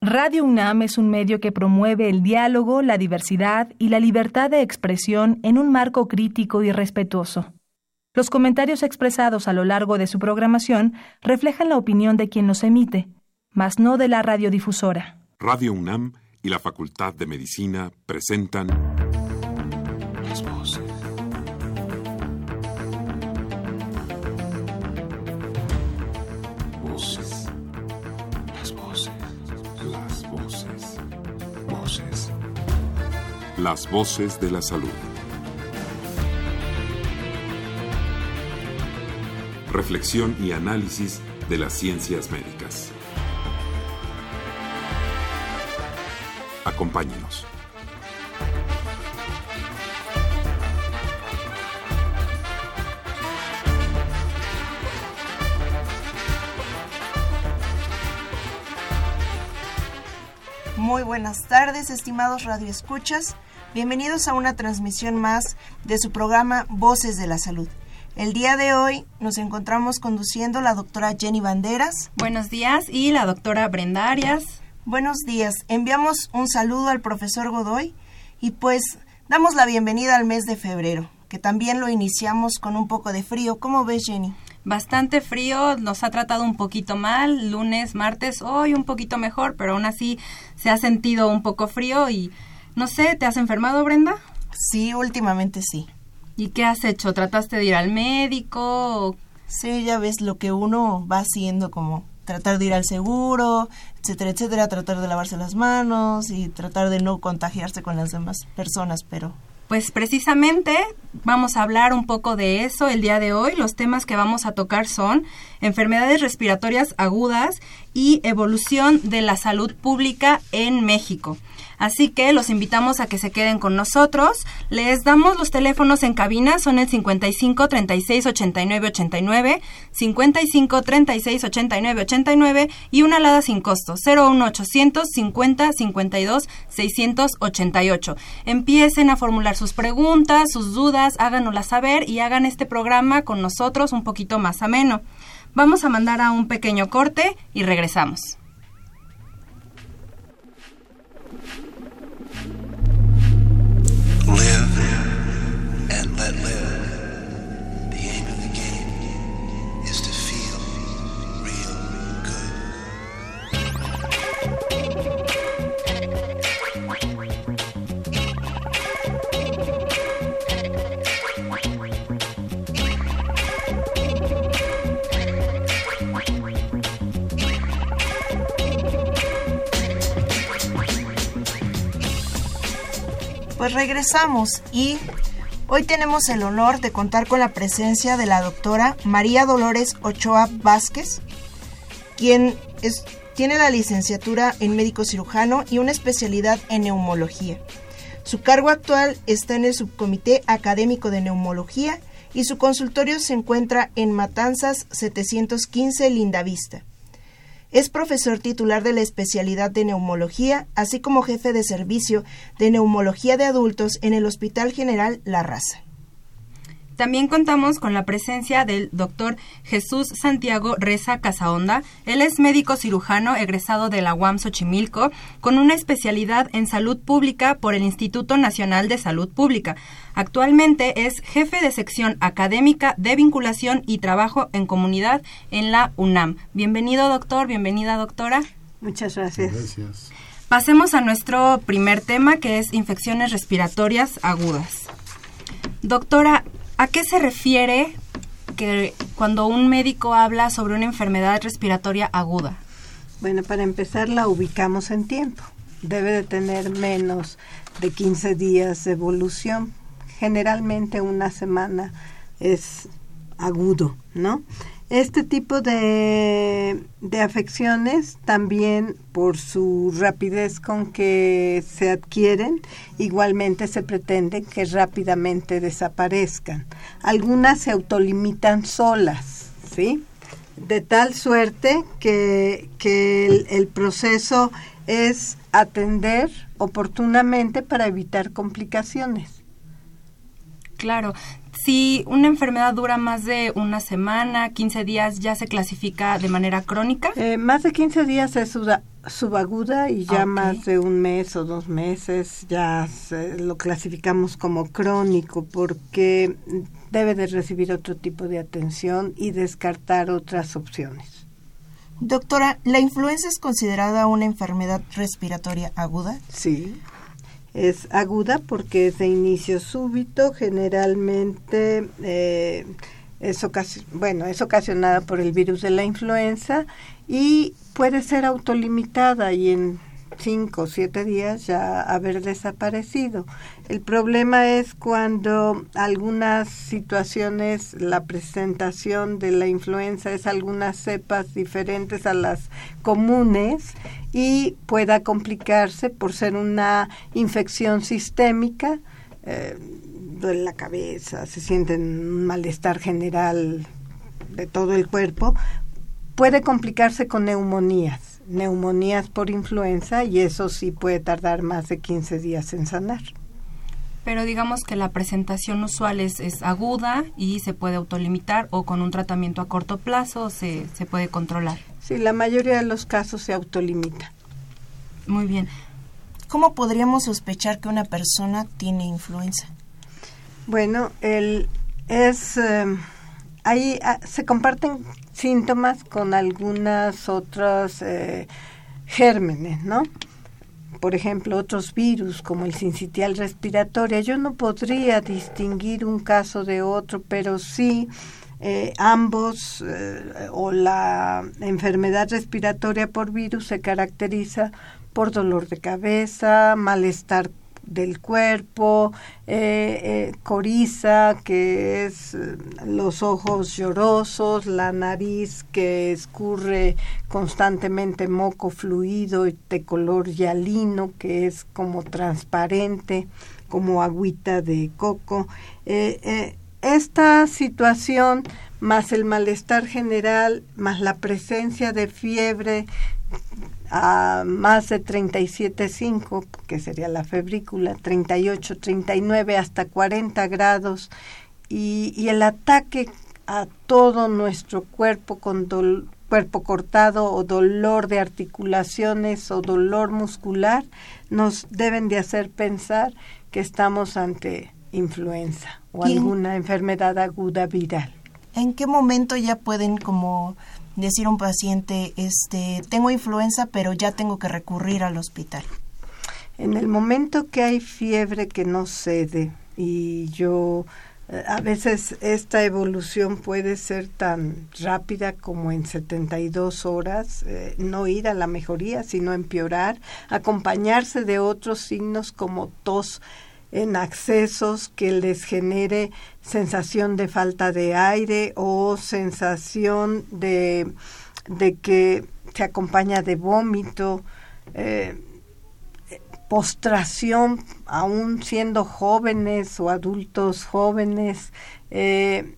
Radio UNAM es un medio que promueve el diálogo, la diversidad y la libertad de expresión en un marco crítico y respetuoso. Los comentarios expresados a lo largo de su programación reflejan la opinión de quien los emite, mas no de la radiodifusora. Radio UNAM y la Facultad de Medicina presentan Las voces de la salud. Reflexión y análisis de las ciencias médicas. Acompáñenos. Muy buenas tardes, estimados radioescuchas. Bienvenidos a una transmisión más de su programa Voces de la Salud. El día de hoy nos encontramos conduciendo la doctora Jenny Banderas. Buenos días y la doctora Brenda Arias. Buenos días. Enviamos un saludo al profesor Godoy y pues damos la bienvenida al mes de febrero, que también lo iniciamos con un poco de frío. ¿Cómo ves, Jenny? Bastante frío, nos ha tratado un poquito mal, lunes, martes, hoy un poquito mejor, pero aún así se ha sentido un poco frío y no sé, ¿te has enfermado, Brenda? Sí, últimamente sí. ¿Y qué has hecho? ¿Trataste de ir al médico? Sí, ya ves lo que uno va haciendo como tratar de ir al seguro, etcétera, etcétera, tratar de lavarse las manos y tratar de no contagiarse con las demás personas, pero pues precisamente vamos a hablar un poco de eso el día de hoy. Los temas que vamos a tocar son enfermedades respiratorias agudas y evolución de la salud pública en México. Así que los invitamos a que se queden con nosotros. Les damos los teléfonos en cabina, son el 55 36 89 89, 55 36 89 89 y una alada sin costo, 01 800 50 52 688. Empiecen a formular sus preguntas, sus dudas, háganoslas saber y hagan este programa con nosotros un poquito más ameno. Vamos a mandar a un pequeño corte y regresamos. Pues regresamos y hoy tenemos el honor de contar con la presencia de la doctora María Dolores Ochoa Vázquez, quien es- tiene la licenciatura en médico cirujano y una especialidad en neumología. Su cargo actual está en el Subcomité Académico de Neumología y su consultorio se encuentra en Matanzas 715 Lindavista. Es profesor titular de la especialidad de neumología, así como jefe de servicio de neumología de adultos en el Hospital General La Raza. También contamos con la presencia del doctor Jesús Santiago Reza Casaonda. Él es médico cirujano egresado de la UAM Xochimilco con una especialidad en salud pública por el Instituto Nacional de Salud Pública. Actualmente es jefe de sección académica de vinculación y trabajo en comunidad en la UNAM. Bienvenido doctor, bienvenida doctora. Muchas gracias. Pasemos a nuestro primer tema que es infecciones respiratorias agudas. Doctora, ¿a qué se refiere que cuando un médico habla sobre una enfermedad respiratoria aguda? Bueno, para empezar la ubicamos en tiempo. Debe de tener menos de 15 días de evolución. Generalmente una semana es agudo, ¿no? Este tipo de, de afecciones también por su rapidez con que se adquieren, igualmente se pretende que rápidamente desaparezcan. Algunas se autolimitan solas, ¿sí? De tal suerte que, que el, el proceso es atender oportunamente para evitar complicaciones. Claro, si una enfermedad dura más de una semana, 15 días, ¿ya se clasifica de manera crónica? Eh, más de 15 días es subaguda y ya más de un mes o dos meses ya se- lo clasificamos como crónico porque debe de recibir otro tipo de atención y descartar otras opciones. Doctora, ¿la influenza es considerada una enfermedad respiratoria aguda? Sí, es aguda porque es de inicio súbito, generalmente eh, es, bueno, es ocasionada por el virus de la influenza y puede ser autolimitada y en cinco o siete días ya haber desaparecido. El problema es cuando algunas situaciones, la presentación de la influenza es algunas cepas diferentes a las comunes y pueda complicarse por ser una infección sistémica, eh, duele la cabeza, se siente un malestar general de todo el cuerpo, puede complicarse con neumonías, neumonías por influenza y eso sí puede tardar más de 15 días en sanar. Pero digamos que la presentación usual es, es aguda y se puede autolimitar o con un tratamiento a corto plazo se, se puede controlar. Sí, la mayoría de los casos se autolimita. Muy bien. ¿Cómo podríamos sospechar que una persona tiene influenza? Bueno, el, es, eh, ahí ah, se comparten síntomas con algunas otras eh, gérmenes, ¿no? Por ejemplo, otros virus como el sincitial respiratoria. Yo no podría distinguir un caso de otro, pero sí eh, ambos eh, o la enfermedad respiratoria por virus se caracteriza por dolor de cabeza, malestar del cuerpo, eh, eh, coriza, que es eh, los ojos llorosos, la nariz que escurre constantemente moco fluido de color hialino, que es como transparente, como agüita de coco. Esta situación, más el malestar general, más la presencia de fiebre, a más de 37.5, que sería la febrícula, 38, 39 hasta 40 grados, y, y el ataque a todo nuestro cuerpo con dol- cuerpo cortado o dolor de articulaciones o dolor muscular, nos deben de hacer pensar que estamos ante influenza o ¿Y en- alguna enfermedad aguda viral. ¿En qué momento ya pueden como decir a un paciente, este, tengo influenza, pero ya tengo que recurrir al hospital? En el momento que hay fiebre que no cede y yo eh, a veces esta evolución puede ser tan rápida como en 72 horas, eh, no ir a la mejoría, sino empeorar, acompañarse de otros signos como tos en accesos que les genere sensación de falta de aire o sensación de, de que se acompaña de vómito, eh, postración, aún siendo jóvenes o adultos jóvenes, eh,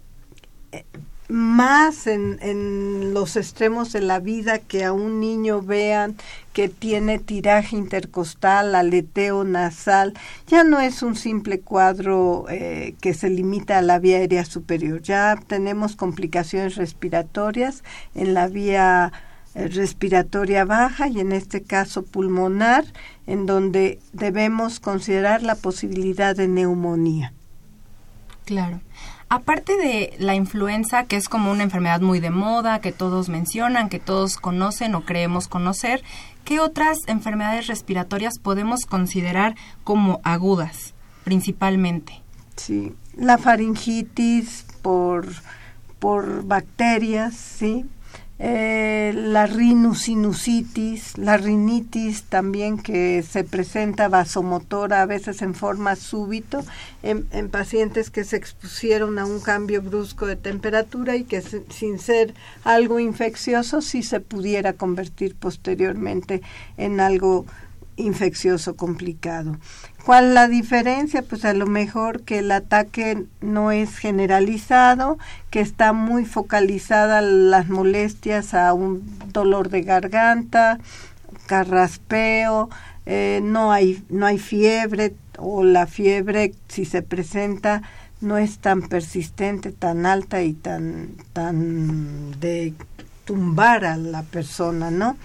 eh, más en, en los extremos de la vida que a un niño vean que tiene tiraje intercostal, aleteo nasal, ya no es un simple cuadro eh, que se limita a la vía aérea superior, ya tenemos complicaciones respiratorias en la vía eh, respiratoria baja y en este caso pulmonar, en donde debemos considerar la posibilidad de neumonía. Claro. Aparte de la influenza, que es como una enfermedad muy de moda, que todos mencionan, que todos conocen o creemos conocer, ¿qué otras enfermedades respiratorias podemos considerar como agudas, principalmente? Sí, la faringitis por, por bacterias, sí. Eh, la rinusinusitis, la rinitis también que se presenta vasomotora a veces en forma súbito en, en pacientes que se expusieron a un cambio brusco de temperatura y que sin ser algo infeccioso sí se pudiera convertir posteriormente en algo infeccioso complicado. ¿Cuál la diferencia? Pues a lo mejor que el ataque no es generalizado, que está muy focalizada las molestias a un dolor de garganta, carraspeo, eh, no hay no hay fiebre o la fiebre si se presenta no es tan persistente, tan alta y tan tan de tumbar a la persona, ¿no?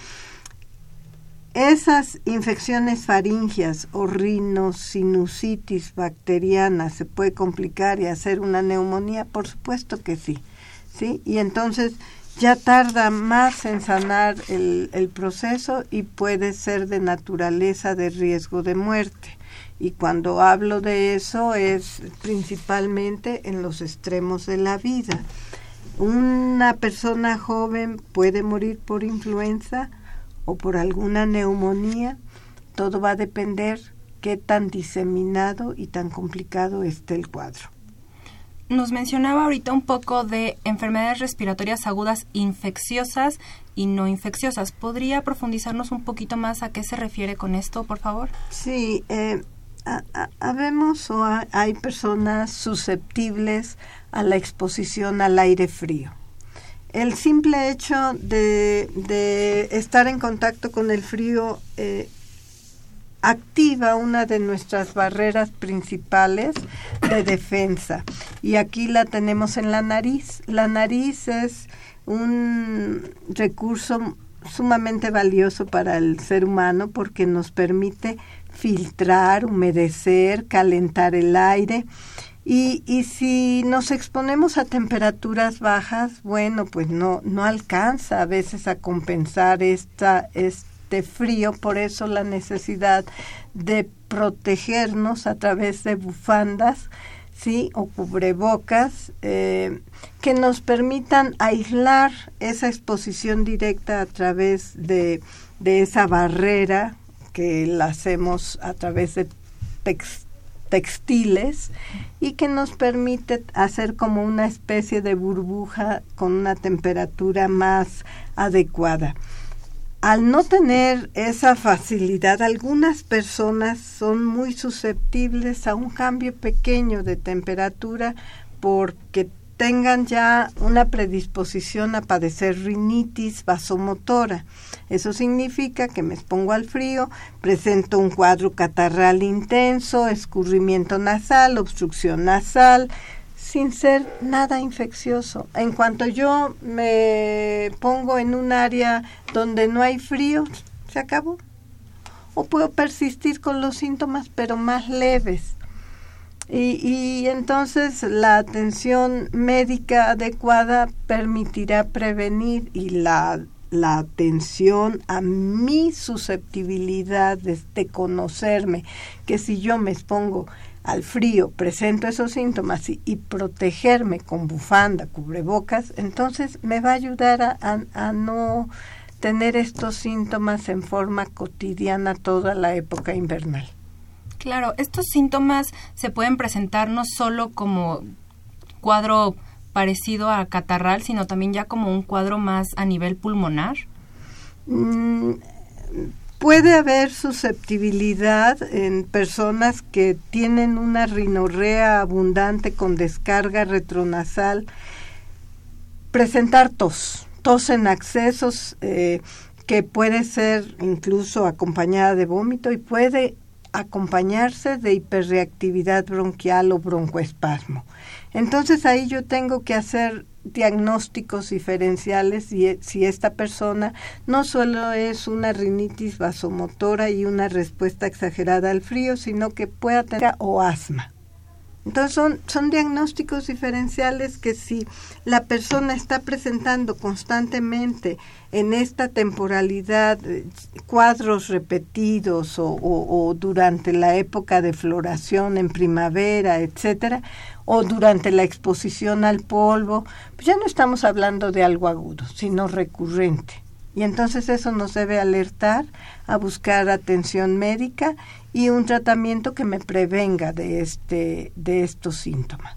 Esas infecciones faringias o rinosinusitis bacteriana se puede complicar y hacer una neumonía, por supuesto que sí, sí, y entonces ya tarda más en sanar el, el proceso y puede ser de naturaleza de riesgo de muerte. Y cuando hablo de eso es principalmente en los extremos de la vida. Una persona joven puede morir por influenza, o por alguna neumonía, todo va a depender qué tan diseminado y tan complicado esté el cuadro. Nos mencionaba ahorita un poco de enfermedades respiratorias agudas infecciosas y no infecciosas. ¿Podría profundizarnos un poquito más a qué se refiere con esto, por favor? Sí, eh, habemos o hay personas susceptibles a la exposición al aire frío el simple hecho de, estar en contacto con el frío eh, activa una de nuestras barreras principales de defensa. Y aquí la tenemos en la nariz. La nariz es un recurso sumamente valioso para el ser humano porque nos permite filtrar, humedecer, calentar el aire y, y si nos exponemos a temperaturas bajas, bueno, pues no, no alcanza a veces a compensar esta, este frío, por eso la necesidad de protegernos a través de bufandas, ¿sí? O cubrebocas eh, que nos permitan aislar esa exposición directa a través de, de esa barrera que la hacemos a través de textiles y que nos permite hacer como una especie de burbuja con una temperatura más adecuada. Al no tener esa facilidad, algunas personas son muy susceptibles a un cambio pequeño de temperatura porque tengan ya una predisposición a padecer rinitis vasomotora. Eso significa que me expongo al frío, presento un cuadro catarral intenso, escurrimiento nasal, obstrucción nasal, sin ser nada infeccioso. En cuanto yo me pongo en un área donde no hay frío, se acabó. O puedo persistir con los síntomas, pero más leves. Y, entonces la atención médica adecuada permitirá prevenir y la, la atención a mi susceptibilidad de, conocerme, que si yo me expongo al frío, presento esos síntomas y, protegerme con bufanda, cubrebocas, entonces me va a ayudar a, a, no tener estos síntomas en forma cotidiana toda la época invernal. Claro, estos síntomas se pueden presentar no solo como cuadro parecido a catarral, sino también ya como un cuadro más a nivel pulmonar. Mm, puede haber susceptibilidad en personas que tienen una rinorrea abundante con descarga retronasal, presentar tos, tos en accesos eh, que puede ser incluso acompañada de vómito y puede acompañarse de hiperreactividad bronquial o broncoespasmo. Entonces ahí yo tengo que hacer diagnósticos diferenciales y e, si esta persona no solo es una rinitis vasomotora y una respuesta exagerada al frío, sino que pueda tener o asma. Entonces son, son diagnósticos diferenciales que si la persona está presentando constantemente en esta temporalidad eh, cuadros repetidos o, durante la época de floración en primavera, etcétera, o durante la exposición al polvo, pues ya no estamos hablando de algo agudo, sino recurrente. Y entonces eso nos debe alertar a buscar atención médica y un tratamiento que me prevenga de este de estos síntomas.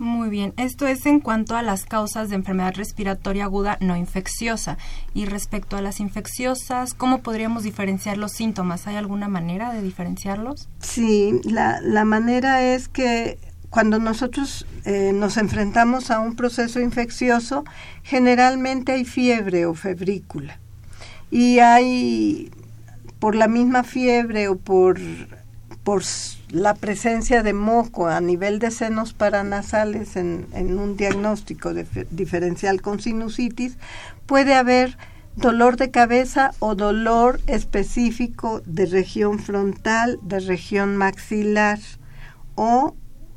Muy bien, esto es en cuanto a las causas de enfermedad respiratoria aguda no infecciosa. Y respecto a las infecciosas, ¿cómo podríamos diferenciar los síntomas? ¿Hay alguna manera de diferenciarlos? Sí, la, la manera es que cuando nosotros eh, nos enfrentamos a un proceso infeccioso, generalmente hay fiebre o febrícula. Y hay, por la misma fiebre o por, por la presencia de moco a nivel de senos paranasales en, en un diagnóstico diferencial con sinusitis, puede haber dolor de cabeza o dolor específico de región frontal, de región maxilar o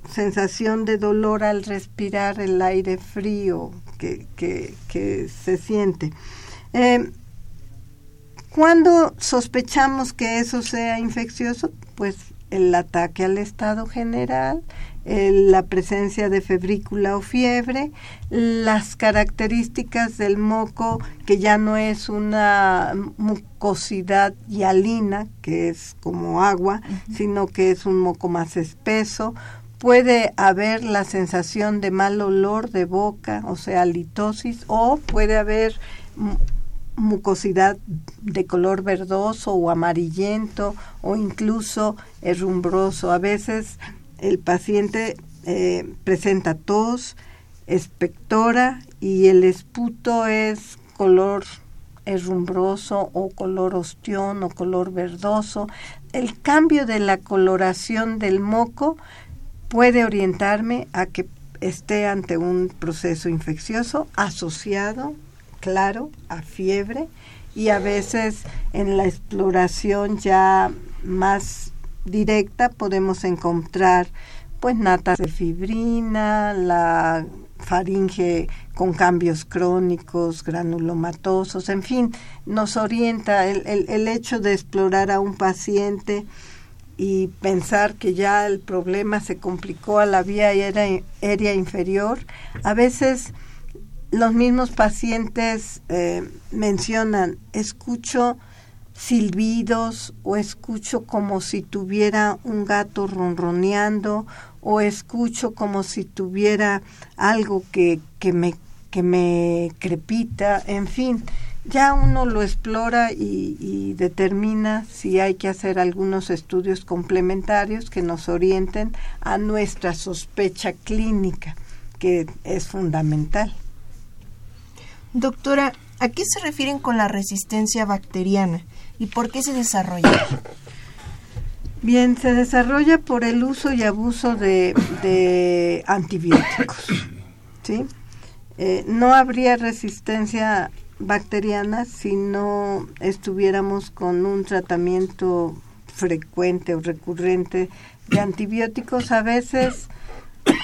sensación de dolor al respirar el aire frío que, que, se siente. Eh, cuando sospechamos que eso sea infeccioso, pues el ataque al estado general, la presencia de febrícula o fiebre, las características del moco, que ya no es una mucosidad hialina, que es como agua, sino que es un moco más espeso. Puede haber la sensación de mal olor de boca, o sea, litosis, o puede haber mucosidad de color verdoso o amarillento o incluso herrumbroso. A veces el paciente eh, presenta tos, espectora y el esputo es color herrumbroso o color ostión o color verdoso. El cambio de la coloración del moco puede orientarme a que esté ante un proceso infeccioso asociado claro a fiebre y a veces en la exploración ya más directa podemos encontrar pues natas de fibrina, la faringe con cambios crónicos, granulomatosos, en fin, nos orienta el, el, el, hecho de explorar a un paciente y pensar que ya el problema se complicó a la vía aérea inferior, a veces los mismos pacientes eh, mencionan, escucho silbidos o escucho como si tuviera un gato ronroneando o escucho como si tuviera algo que, que, me, que me crepita, en fin, ya uno lo explora y, y, determina si hay que hacer algunos estudios complementarios que nos orienten a nuestra sospecha clínica, que es fundamental. Doctora, ¿a qué se refieren con la resistencia bacteriana y por qué se desarrolla? Bien, se desarrolla por el uso y abuso de, antibióticos. ¿sí? Eh, no habría resistencia bacteriana si no estuviéramos con un tratamiento frecuente o recurrente de antibióticos, a veces,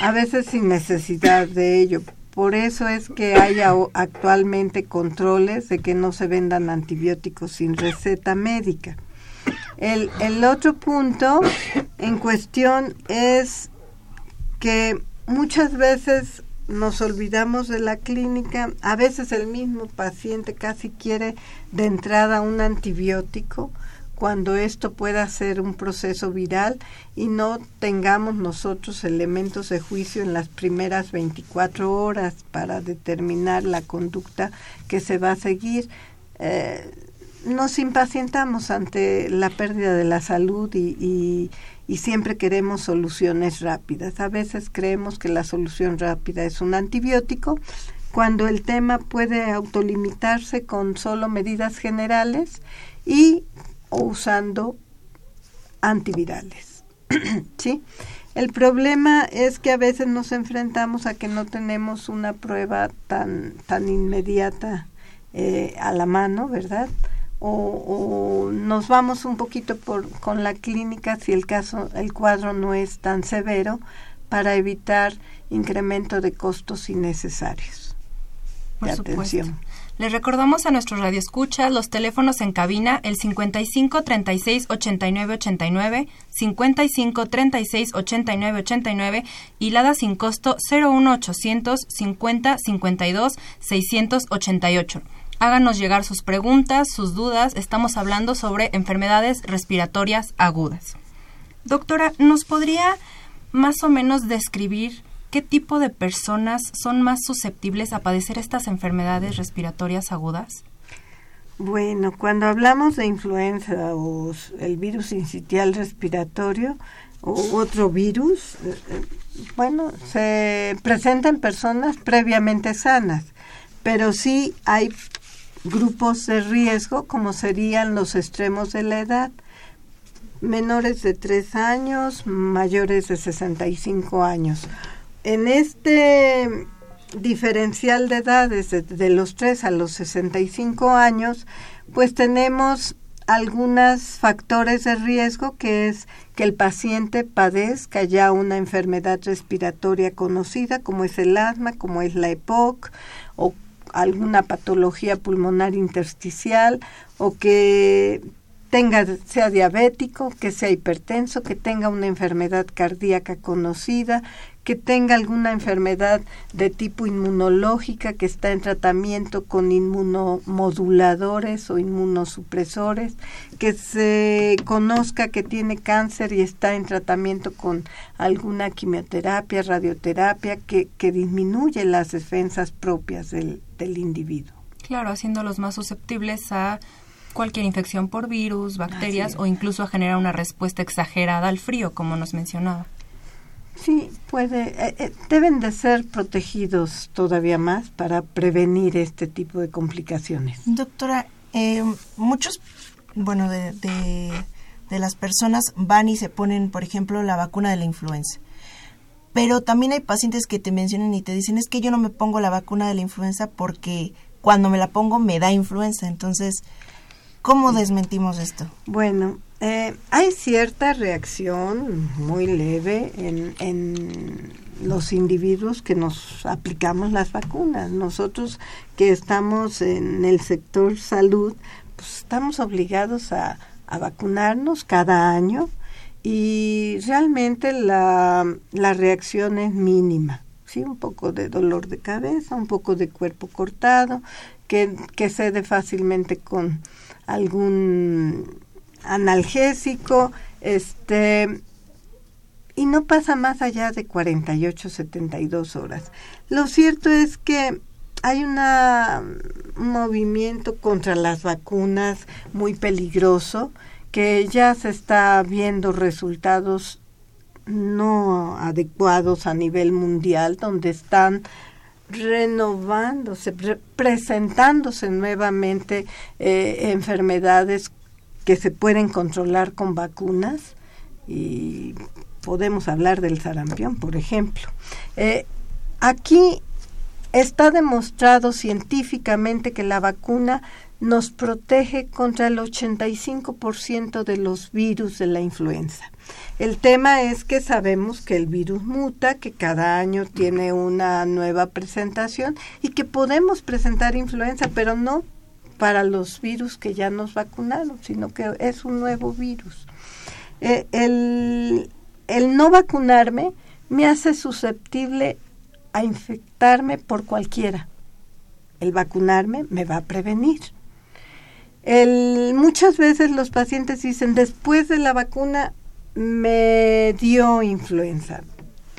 a veces sin necesidad de ello. Por eso es que hay actualmente controles de que no se vendan antibióticos sin receta médica. El, el otro punto en cuestión es que muchas veces nos olvidamos de la clínica, a veces el mismo paciente casi quiere de entrada un antibiótico cuando esto pueda ser un proceso viral y no tengamos nosotros elementos de juicio en las primeras 24 horas para determinar la conducta que se va a seguir. Eh, nos impacientamos ante la pérdida de la salud y, y siempre queremos soluciones rápidas. A veces creemos que la solución rápida es un antibiótico, cuando el tema puede autolimitarse con solo medidas generales y usando antivirales. ¿Sí? El problema es que a veces nos enfrentamos a que no tenemos una prueba tan, tan inmediata eh, a la mano, ¿verdad? O, o, nos vamos un poquito por, con la clínica si el caso, el cuadro no es tan severo para evitar incremento de costos innecesarios de atención. Les recordamos a nuestros radioescuchas los teléfonos en cabina el 55 36 89 89, 55 36 89 89 y la sin costo 01 800 50 52 688. Háganos llegar sus preguntas, sus dudas. Estamos hablando sobre enfermedades respiratorias agudas. Doctora, ¿nos podría más o menos describir ¿qué tipo de personas son más susceptibles a padecer estas enfermedades respiratorias agudas? Bueno, cuando hablamos de influenza o el virus incitial respiratorio o otro virus, eh, eh, bueno, se presenta en personas previamente sanas, pero sí hay grupos de riesgo como serían los extremos de la edad, menores de 3 años, mayores de 65 años. En este diferencial de edades de, los 3 a los 65 años, pues tenemos algunos factores de riesgo que es que el paciente padezca ya una enfermedad respiratoria conocida como es el asma, como es la EPOC o alguna patología pulmonar intersticial o que tenga sea diabético, que sea hipertenso, que tenga una enfermedad cardíaca conocida, que tenga alguna enfermedad de tipo inmunológica que está en tratamiento con inmunomoduladores o inmunosupresores, que se conozca que tiene cáncer y está en tratamiento con alguna quimioterapia, radioterapia, que, que disminuye las defensas propias del, del individuo. Claro, haciéndolos más susceptibles a cualquier infección por virus, bacterias o incluso a generar una respuesta exagerada al frío, como nos mencionaba. Sí, puede, eh, eh, deben de ser protegidos todavía más para prevenir este tipo de complicaciones. Doctora, eh, muchos, bueno, de, de, de las personas van y se ponen, por ejemplo, la vacuna de la influenza. Pero también hay pacientes que te mencionan y te dicen, es que yo no me pongo la vacuna de la influenza porque cuando me la pongo me da influenza. Entonces, ¿cómo desmentimos esto? Bueno, eh, hay cierta reacción muy leve en, en, los individuos que nos aplicamos las vacunas. Nosotros que estamos en el sector salud, pues estamos obligados a, a vacunarnos cada año y realmente la, la reacción es mínima. Sí, un poco de dolor de cabeza, un poco de cuerpo cortado, que, que cede fácilmente con algún analgésico, este y no pasa más allá de 48, 72 horas. Lo cierto es que hay un movimiento contra las vacunas muy peligroso que ya se está viendo resultados no adecuados a nivel mundial, donde están renovándose, presentándose nuevamente eh, enfermedades que se pueden controlar con vacunas y podemos hablar del sarampión, por ejemplo. Eh, aquí está demostrado científicamente que la vacuna nos protege contra el 85% de los virus de la influenza. El tema es que sabemos que el virus muta, que cada año tiene una nueva presentación y que podemos presentar influenza, pero no para los virus que ya nos vacunaron, sino que es un nuevo virus. Eh, el, no vacunarme me hace susceptible a infectarme por cualquiera. El vacunarme me va a prevenir. Muchas veces los pacientes dicen, después de la vacuna me dio influenza.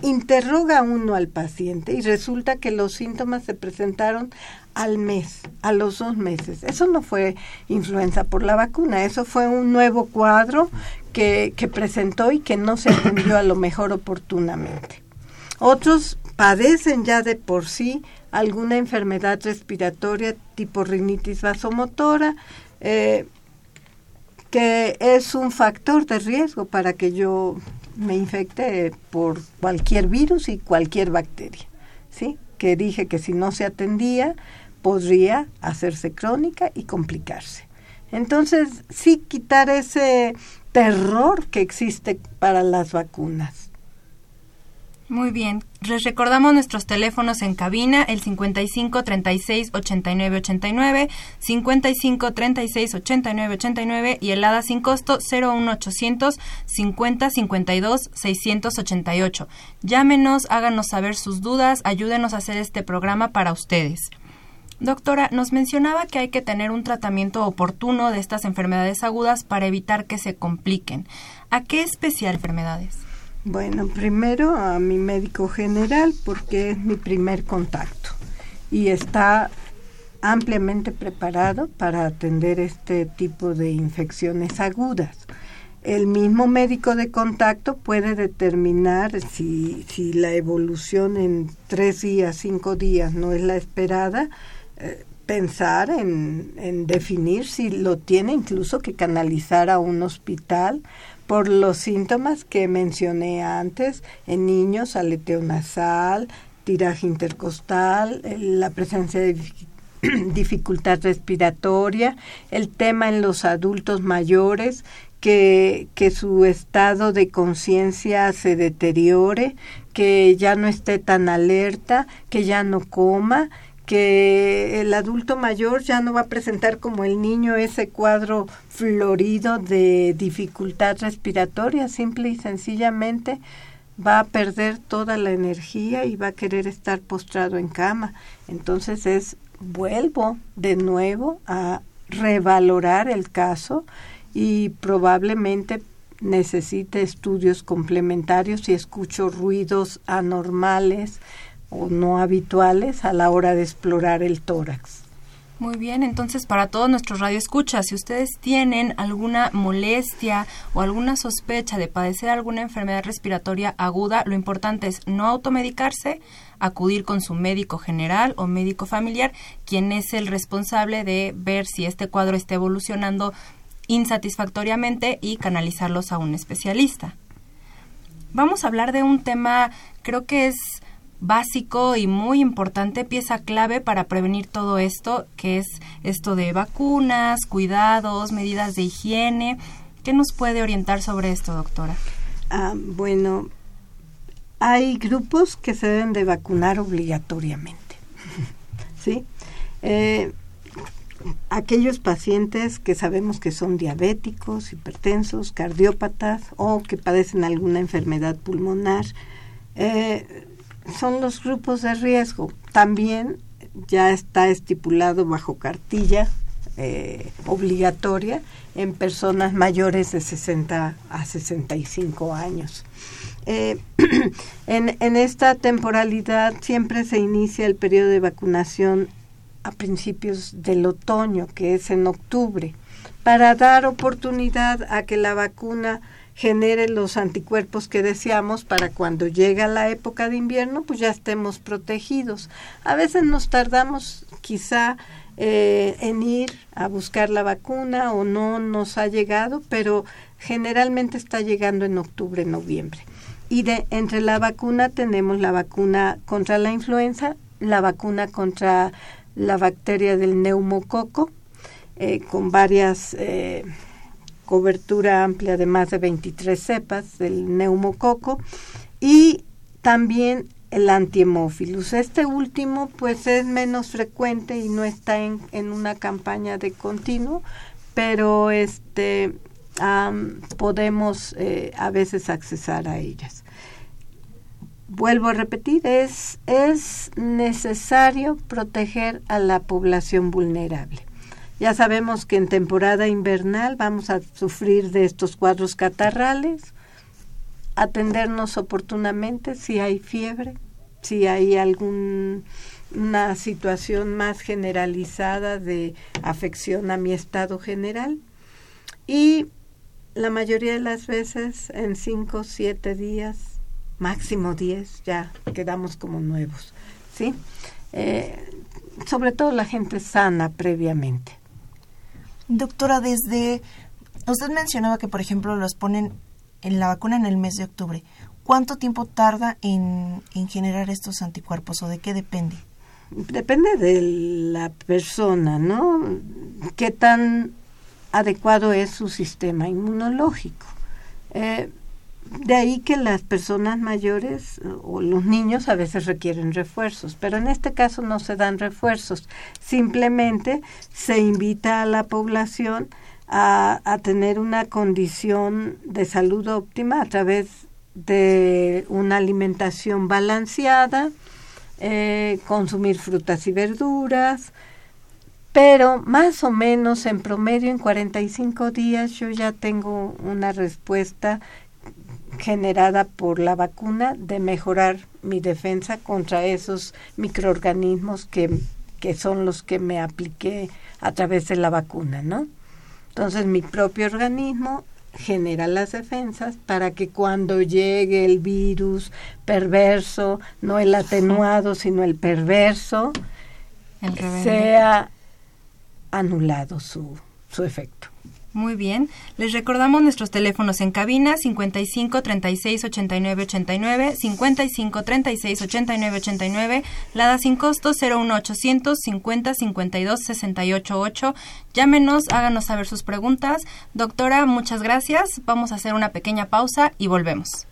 Interroga uno al paciente y resulta que los síntomas se presentaron al mes, a los dos meses. Eso no fue influenza por la vacuna, eso fue un nuevo cuadro que, presentó y que no se atendió a lo mejor oportunamente. Otros padecen ya de por sí alguna enfermedad respiratoria tipo rinitis vasomotora, eh, que es un factor de riesgo para que yo me infecte por cualquier virus y cualquier bacteria, ¿sí? Que dije que si no se atendía podría hacerse crónica y complicarse. Entonces, sí quitar ese terror que existe para las vacunas. Muy bien. Les recordamos nuestros teléfonos en cabina, el 55 36 89 89, 55 36 89 89 y el ADA sin costo 01800 50 52 688. Llámenos, háganos saber sus dudas, ayúdenos a hacer este programa para ustedes. Doctora, nos mencionaba que hay que tener un tratamiento oportuno de estas enfermedades agudas para evitar que se compliquen. ¿A qué especial enfermedades? Bueno, primero a mi médico general porque es mi primer contacto y está ampliamente preparado para atender este tipo de infecciones agudas. El mismo médico de contacto puede determinar si, si la evolución en tres días, cinco días no es la esperada, pensar en, en definir si lo tiene incluso que canalizar a un hospital por los síntomas que mencioné antes en niños, aleteo nasal, tiraje intercostal, la presencia de dificultad respiratoria, el tema en los adultos mayores, que, que su estado de conciencia se deteriore, que ya no esté tan alerta, que ya no coma, que el adulto mayor ya no va a presentar como el niño ese cuadro florido de dificultad respiratoria, simple y sencillamente va a perder toda la energía y va a querer estar postrado en cama. Entonces es vuelvo de nuevo a revalorar el caso y probablemente necesite estudios complementarios y escucho ruidos anormales o no habituales a la hora de explorar el tórax. Muy bien, entonces para todos nuestros radioescuchas, si ustedes tienen alguna molestia o alguna sospecha de padecer alguna enfermedad respiratoria aguda, lo importante es no automedicarse, acudir con su médico general o médico familiar, quien es el responsable de ver si este cuadro está evolucionando insatisfactoriamente y canalizarlos a un especialista. Vamos a hablar de un tema, creo que es básico y muy importante, pieza clave para prevenir todo esto, que es esto de vacunas, cuidados, medidas de higiene. ¿Qué nos puede orientar sobre esto, doctora? Ah, bueno, hay grupos que se deben de vacunar obligatoriamente. ¿Sí? Eh, aquellos pacientes que sabemos que son diabéticos, hipertensos, cardiópatas o que padecen alguna enfermedad pulmonar, eh, son los grupos de riesgo. También ya está estipulado bajo cartilla eh, obligatoria en personas mayores de 60 a 65 años. Eh, en, en esta temporalidad siempre se inicia el periodo de vacunación a principios del otoño, que es en octubre, para dar oportunidad a que la vacuna genere los anticuerpos que deseamos para cuando llega la época de invierno, pues ya estemos protegidos. A veces nos tardamos quizá eh, en ir a buscar la vacuna o no nos ha llegado, pero generalmente está llegando en octubre, noviembre. Y de, entre la vacuna tenemos la vacuna contra la influenza, la vacuna contra la bacteria del neumococo, eh, con varias eh, cobertura amplia de más de 23 cepas del neumococo y también el antihemófilus. Este último pues es menos frecuente y no está en, en una campaña de continuo, pero este podemos eh, a veces accesar a ellas. Vuelvo a repetir, es, es necesario proteger a la población vulnerable. Ya sabemos que en temporada invernal vamos a sufrir de estos cuadros catarrales, atendernos oportunamente si hay fiebre, si hay alguna situación más generalizada de afección a mi estado general y la mayoría de las veces en 5, 7 días, máximo 10, ya quedamos como nuevos, ¿sí? Eh, sobre todo la gente sana previamente. Doctora, desde usted mencionaba que, por ejemplo, los ponen en la vacuna en el mes de octubre. ¿Cuánto tiempo tarda en, generar estos anticuerpos o de qué depende? Depende de la persona, ¿no? ¿Qué tan adecuado es su sistema inmunológico? Eh, de ahí que las personas mayores o los niños a veces requieren refuerzos, pero en este caso no se dan refuerzos, simplemente se invita a la población a, tener una condición de salud óptima a través de una alimentación balanceada, eh, consumir frutas y verduras, pero más o menos en promedio en 45 días yo ya tengo una respuesta generada por la vacuna de mejorar mi defensa contra esos microorganismos que, que son los que me apliqué a través de la vacuna, ¿no? Entonces mi propio organismo genera las defensas para que cuando llegue el virus perverso, no el atenuado, sino el perverso, sea anulado su, su efecto. Muy bien. Les recordamos nuestros teléfonos en cabina 55 36 89 89, 55 36 89 89, Lada sin costo 01 800 50 52 68 8. Llámenos, háganos saber sus preguntas. Doctora, muchas gracias. Vamos a hacer una pequeña pausa y volvemos.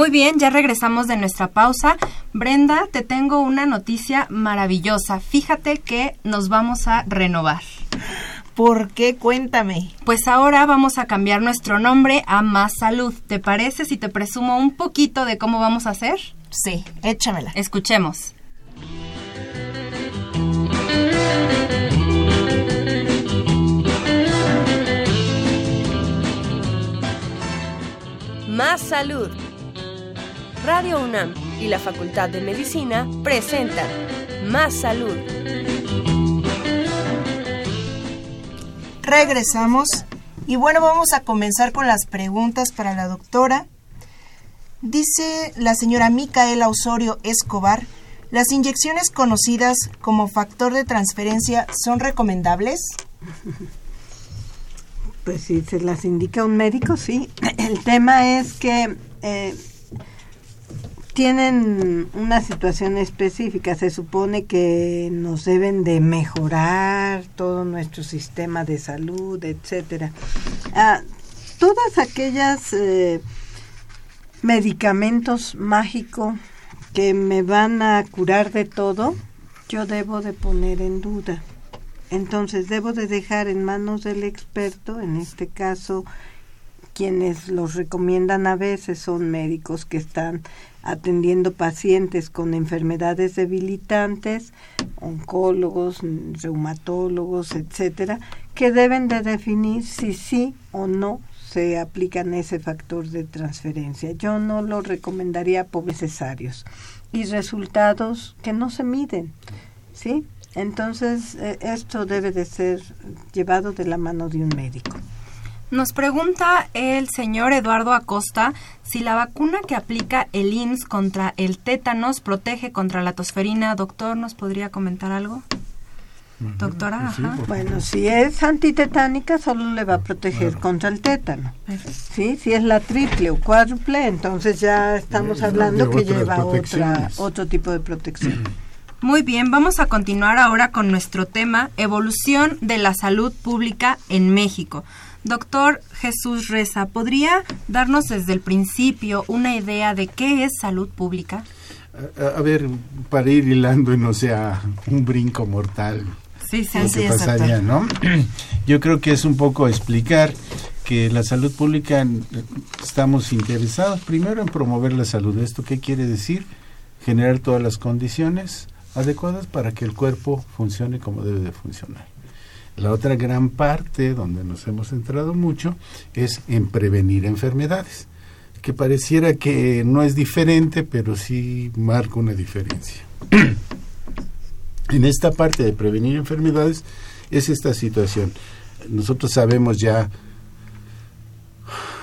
Muy bien, ya regresamos de nuestra pausa. Brenda, te tengo una noticia maravillosa. Fíjate que nos vamos a renovar. ¿Por qué? Cuéntame. Pues ahora vamos a cambiar nuestro nombre a Más Salud. ¿Te parece si te presumo un poquito de cómo vamos a hacer? Sí, échamela. Escuchemos. Más Salud. Radio UNAM y la Facultad de Medicina presentan Más Salud. Regresamos y bueno, vamos a comenzar con las preguntas para la doctora. Dice la señora Micaela Osorio Escobar, ¿las inyecciones conocidas como factor de transferencia son recomendables? Pues si se las indica un médico, sí. El tema es que eh, tienen una situación específica. Se supone que nos deben de mejorar todo nuestro sistema de salud, etcétera. Ah, todas aquellas eh, medicamentos mágicos que me van a curar de todo, yo debo de poner en duda. Entonces debo de dejar en manos del experto, en este caso quienes los recomiendan a veces son médicos que están atendiendo pacientes con enfermedades debilitantes, oncólogos, reumatólogos, etcétera, que deben de definir si sí o no se aplican ese factor de transferencia. Yo no lo recomendaría por necesarios y resultados que no se miden, ¿sí? Entonces, eh, esto debe de ser llevado de la mano de un médico. Nos pregunta el señor Eduardo Acosta si la vacuna que aplica el IMSS contra el tétanos protege contra la tosferina. Doctor, ¿nos podría comentar algo? Doctora, ajá. Bueno, si es antitetánica, solo le va a proteger contra el tétano. Sí, si es la triple o cuádruple, entonces ya estamos hablando de que lleva otra, otro tipo de protección. Muy bien, vamos a continuar ahora con nuestro tema, evolución de la salud pública en México. Doctor Jesús Reza, ¿podría darnos desde el principio una idea de qué es salud pública? A, a ver, para ir hilando y no sea un brinco mortal. Sí, sí, lo Así que es, pasaría, ¿no? Yo creo que es un poco explicar que la salud pública estamos interesados primero en promover la salud. ¿Esto qué quiere decir? Generar todas las condiciones adecuadas para que el cuerpo funcione como debe de funcionar. La otra gran parte donde nos hemos centrado mucho es en prevenir enfermedades, que pareciera que no es diferente, pero sí marca una diferencia. en esta parte de prevenir enfermedades es esta situación. Nosotros sabemos ya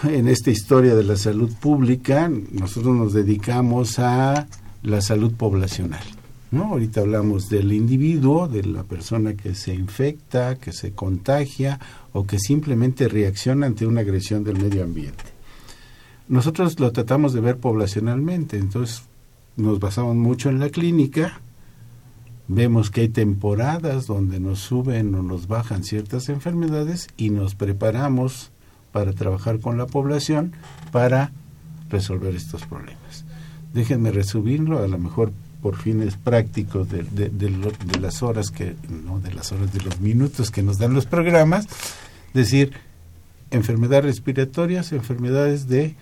en esta historia de la salud pública, nosotros nos dedicamos a la salud poblacional. ¿No? Ahorita hablamos del individuo, de la persona que se infecta, que se contagia o que simplemente reacciona ante una agresión del medio ambiente. Nosotros lo tratamos de ver poblacionalmente, entonces nos basamos mucho en la clínica, vemos que hay temporadas donde nos suben o nos bajan ciertas enfermedades y nos preparamos para trabajar con la población para resolver estos problemas. Déjenme resumirlo, a lo mejor por fines prácticos de, de, de, de, las horas que, no de las horas, de los minutos que nos dan los programas, decir, enfermedades respiratorias, enfermedades de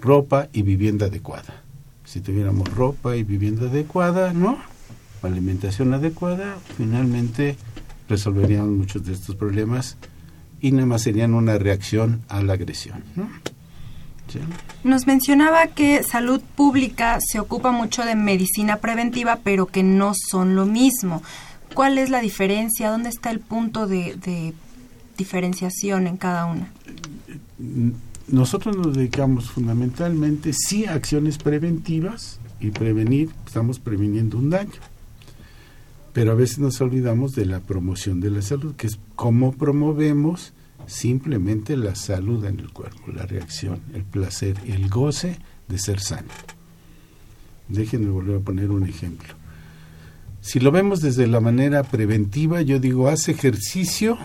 ropa y vivienda adecuada. Si tuviéramos ropa y vivienda adecuada, ¿no? Alimentación adecuada, finalmente resolveríamos muchos de estos problemas y nada más serían una reacción a la agresión, ¿no? ¿Sí? Nos mencionaba que salud pública se ocupa mucho de medicina preventiva, pero que no son lo mismo. ¿Cuál es la diferencia? ¿Dónde está el punto de, de diferenciación en cada una? Nosotros nos dedicamos fundamentalmente, sí, a acciones preventivas y prevenir, estamos previniendo un daño. Pero a veces nos olvidamos de la promoción de la salud, que es cómo promovemos simplemente la salud en el cuerpo, la reacción, el placer, el goce de ser sano. Déjenme volver a poner un ejemplo. Si lo vemos desde la manera preventiva, yo digo, haz ejercicio,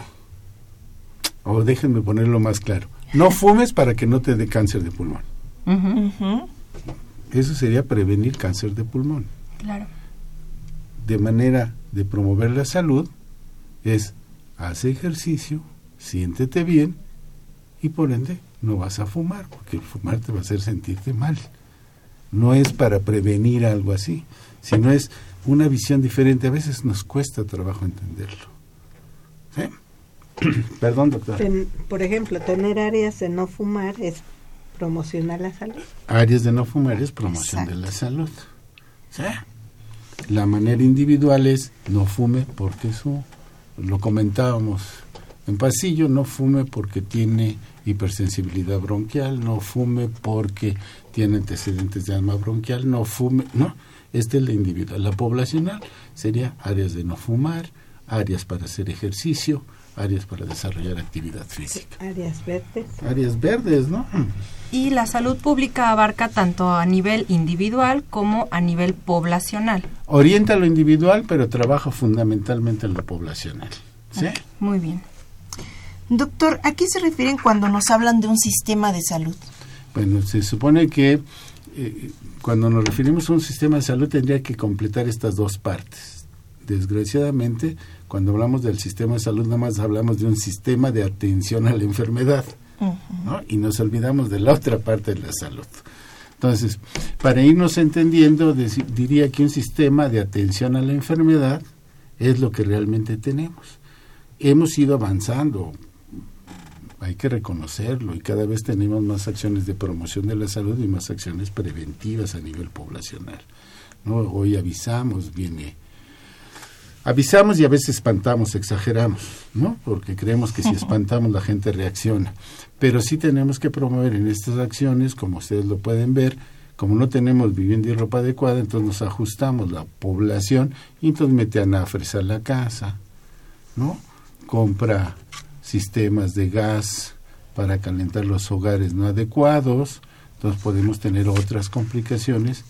o déjenme ponerlo más claro, no fumes para que no te dé cáncer de pulmón. Uh -huh. Eso sería prevenir cáncer de pulmón. Claro. De manera de promover la salud es haz ejercicio, siéntete bien y por ende no vas a fumar, porque el fumar te va a hacer sentirte mal. No es para prevenir algo así, sino es una visión diferente. A veces nos cuesta trabajo entenderlo. ¿Sí? Perdón, doctor. Ten, por ejemplo, tener áreas de no fumar es promocionar la salud. Áreas de no fumar es promoción Exacto. de la salud. ¿Sí? La manera individual es no fume porque eso lo comentábamos en pasillo, no fume porque tiene hipersensibilidad bronquial, no fume porque tiene antecedentes de asma bronquial, no fume, no, este es la individual. La poblacional sería áreas de no fumar, áreas para hacer ejercicio, áreas para desarrollar actividad física. Áreas verdes. Áreas verdes, ¿no? Y la salud pública abarca tanto a nivel individual como a nivel poblacional. Orienta lo individual, pero trabaja fundamentalmente en lo poblacional. ¿Sí? Muy bien. Doctor, ¿a qué se refieren cuando nos hablan de un sistema de salud? Bueno, se supone que eh, cuando nos referimos a un sistema de salud tendría que completar estas dos partes. Desgraciadamente, cuando hablamos del sistema de salud, nada más hablamos de un sistema de atención a la enfermedad. Uh -huh. ¿no? Y nos olvidamos de la otra parte de la salud. Entonces, para irnos entendiendo, diría que un sistema de atención a la enfermedad es lo que realmente tenemos. Hemos ido avanzando, hay que reconocerlo, y cada vez tenemos más acciones de promoción de la salud y más acciones preventivas a nivel poblacional. ¿no? Hoy avisamos, viene avisamos y a veces espantamos, exageramos, ¿no? Porque creemos que si espantamos la gente reacciona. Pero sí tenemos que promover en estas acciones, como ustedes lo pueden ver, como no tenemos vivienda y ropa adecuada, entonces nos ajustamos la población y entonces mete anafres a la casa, ¿no? Compra sistemas de gas para calentar los hogares no adecuados, entonces podemos tener otras complicaciones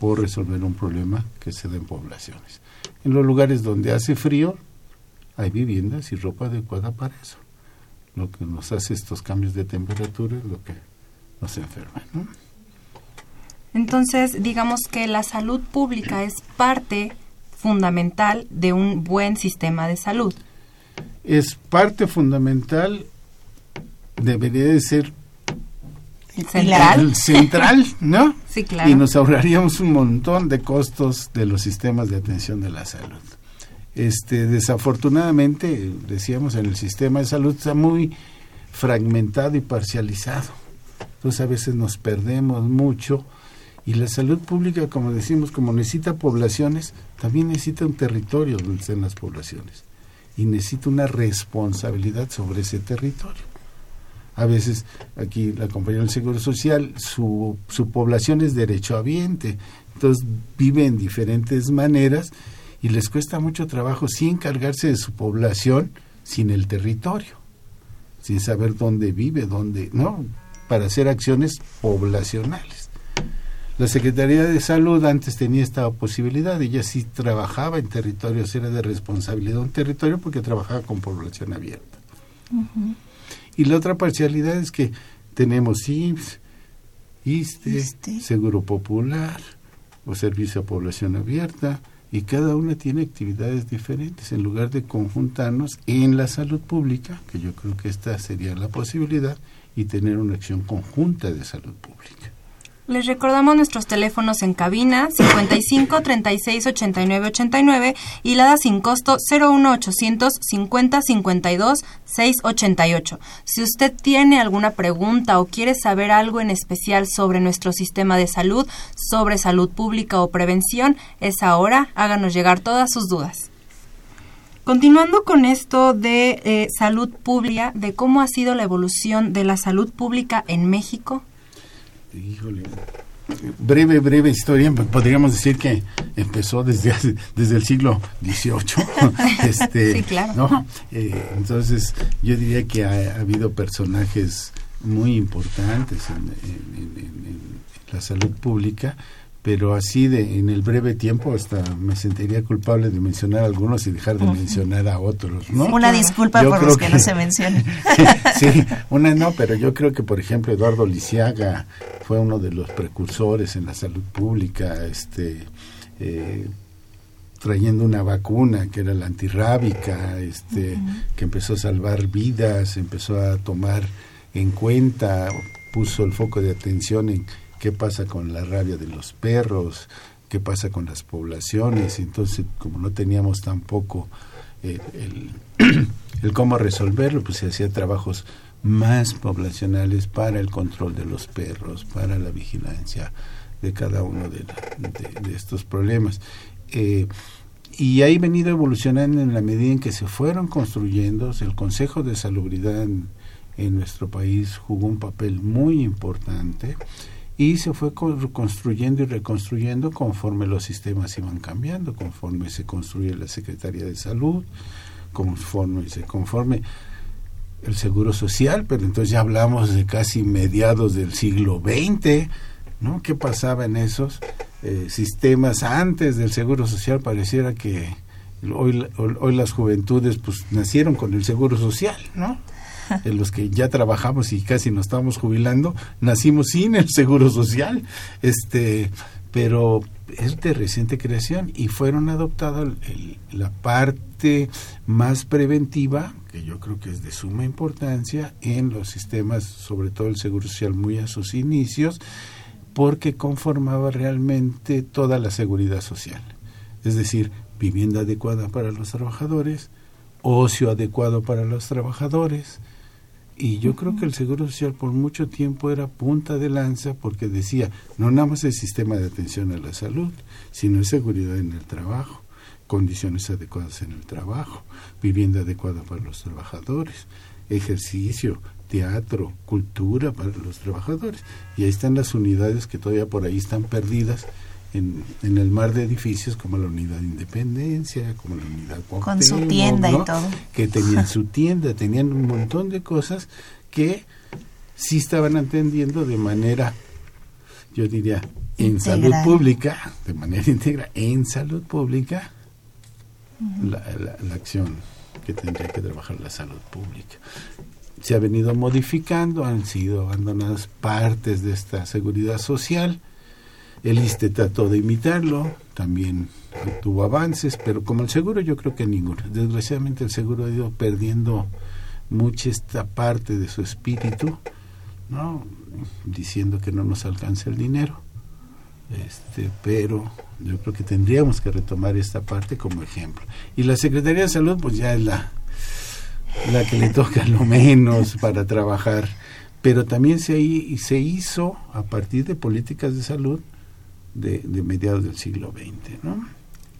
por resolver un problema que se da en poblaciones. En los lugares donde hace frío, hay viviendas y ropa adecuada para eso. Lo que nos hace estos cambios de temperatura es lo que nos enferma. ¿no? Entonces, digamos que la salud pública es parte fundamental de un buen sistema de salud. Es parte fundamental, debería de ser el central. El central, ¿no? Sí, claro. Y nos ahorraríamos un montón de costos de los sistemas de atención de la salud. Este, desafortunadamente, decíamos, en el sistema de salud está muy fragmentado y parcializado. Entonces a veces nos perdemos mucho y la salud pública, como decimos, como necesita poblaciones, también necesita un territorio donde estén las poblaciones y necesita una responsabilidad sobre ese territorio. A veces aquí la compañía del Seguro Social, su, su población es derechohabiente, entonces vive en diferentes maneras y les cuesta mucho trabajo sí encargarse de su población sin el territorio, sin saber dónde vive, dónde, ¿no? Para hacer acciones poblacionales. La Secretaría de Salud antes tenía esta posibilidad, ella sí trabajaba en territorios, era de responsabilidad un territorio porque trabajaba con población abierta. Y la otra parcialidad es que tenemos IMSS, ISTE, ISSSTE. Seguro Popular o Servicio a Población Abierta, y cada una tiene actividades diferentes. En lugar de conjuntarnos en la salud pública, que yo creo que esta sería la posibilidad, y tener una acción conjunta de salud pública. Les recordamos nuestros teléfonos en cabina 55 36 89 89 y la da sin costo 01 800 50 52 688. Si usted tiene alguna pregunta o quiere saber algo en especial sobre nuestro sistema de salud, sobre salud pública o prevención, es ahora. Háganos llegar todas sus dudas. Continuando con esto de eh, salud pública, de cómo ha sido la evolución de la salud pública en México. Híjole. Breve, breve historia. Podríamos decir que empezó desde hace- desde el siglo XVIII. este, Sí, claro. ¿no? Eh, entonces, yo diría que ha, ha habido personajes muy importantes en, en- en- en- en la salud pública, pero así de en el breve tiempo hasta me sentiría culpable de mencionar a algunos y dejar de mencionar a otros, ¿no? Una disculpa Yo por los que, no se mencionan. sí, una no, pero yo creo que, por ejemplo, Eduardo Lisiaga fue uno de los precursores en la salud pública, este, eh, trayendo una vacuna que era la antirrábica, este, que empezó a salvar vidas, empezó a tomar en cuenta, puso el foco de atención en qué pasa con la rabia de los perros, qué pasa con las poblaciones, entonces como no teníamos tampoco eh, el, cómo resolverlo, pues se hacía trabajos más poblacionales para el control de los perros, para la vigilancia de cada uno de, estos problemas. Eh, y ha venido evolucionando en la medida en que se fueron construyendo. El Consejo de Salubridad en nuestro país jugó un papel muy importante y se fue co- construyendo y reconstruyendo conforme los sistemas iban cambiando, conforme se construye la Secretaría de Salud, conforme se conforme el Seguro Social, pero entonces ya hablamos de casi mediados del siglo XX, ¿no? ¿Qué pasaba en esos eh, sistemas antes del Seguro Social? Pareciera que hoy, hoy las juventudes pues nacieron con el Seguro Social, ¿no? De los que ya trabajamos y casi nos estamos jubilando, nacimos sin el Seguro Social, este, pero es de reciente creación y fueron adoptadas la parte más preventiva, que yo creo que es de suma importancia en los sistemas, sobre todo el Seguro Social muy a sus inicios, porque conformaba realmente toda la seguridad social. Es decir, vivienda adecuada para los trabajadores, ocio adecuado para los trabajadores, y yo creo que el Seguro Social por mucho tiempo era punta de lanza porque decía, no nada más el sistema de atención a la salud, sino seguridad en el trabajo, condiciones adecuadas en el trabajo, vivienda adecuada para los trabajadores, ejercicio, teatro, cultura para los trabajadores. Y ahí están las unidades que todavía por ahí están perdidas en, en el mar de edificios como la unidad de Independencia, como la unidad Con su Cuauhtémoc, tienda y todo. que tenían su tienda, tenían un montón de cosas que sí estaban atendiendo de manera, yo diría, en Integral. salud pública, de manera íntegra, en salud pública, la, la- la acción que tendría que trabajar la salud pública. Se ha venido modificando, han sido abandonadas partes de esta seguridad social. El ISTE trató de imitarlo, también tuvo avances, pero como el seguro yo creo que ninguno. Desgraciadamente el seguro ha ido perdiendo mucha esta parte de su espíritu, ¿no? diciendo que no nos alcanza el dinero. Este, pero yo creo que tendríamos que retomar esta parte como ejemplo. Y la Secretaría de Salud pues ya es la, la que le toca lo menos para trabajar, pero también se, se hizo a partir de políticas de salud de, de mediados del siglo XX, ¿no?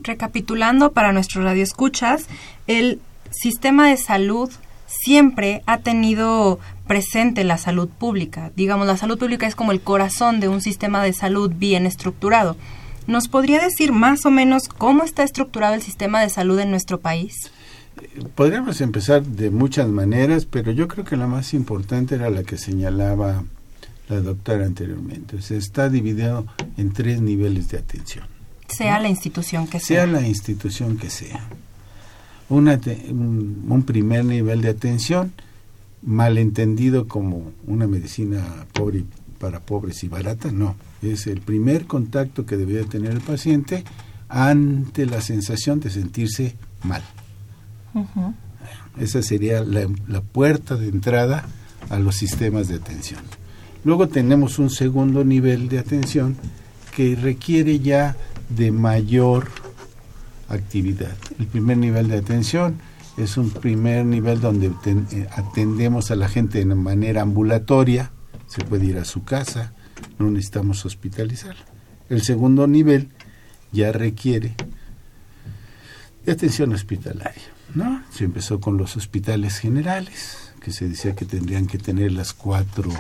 Recapitulando para nuestros radioescuchas, el sistema de salud siempre ha tenido presente la salud pública. Digamos, la salud pública es como el corazón de un sistema de salud bien estructurado. ¿Nos podría decir más o menos cómo está estructurado el sistema de salud en nuestro país? Podríamos empezar de muchas maneras, pero yo creo que la más importante era la que señalaba la doctora anteriormente. Se está dividido en tres niveles de atención. Sea la institución que sea. Sea la institución que sea. Una un, un, primer nivel de atención, malentendido como una medicina pobre para pobres y barata, no. Es el primer contacto que debería tener el paciente ante la sensación de sentirse mal. Esa sería la, la puerta de entrada a los sistemas de atención. Luego tenemos un segundo nivel de atención que requiere ya de mayor actividad. El primer nivel de atención es un primer nivel donde eh, atendemos a la gente de manera ambulatoria, se puede ir a su casa, no necesitamos hospitalizar. El segundo nivel ya requiere de atención hospitalaria, ¿no? Se empezó con los hospitales generales, que se decía que tendrían que tener las cuatro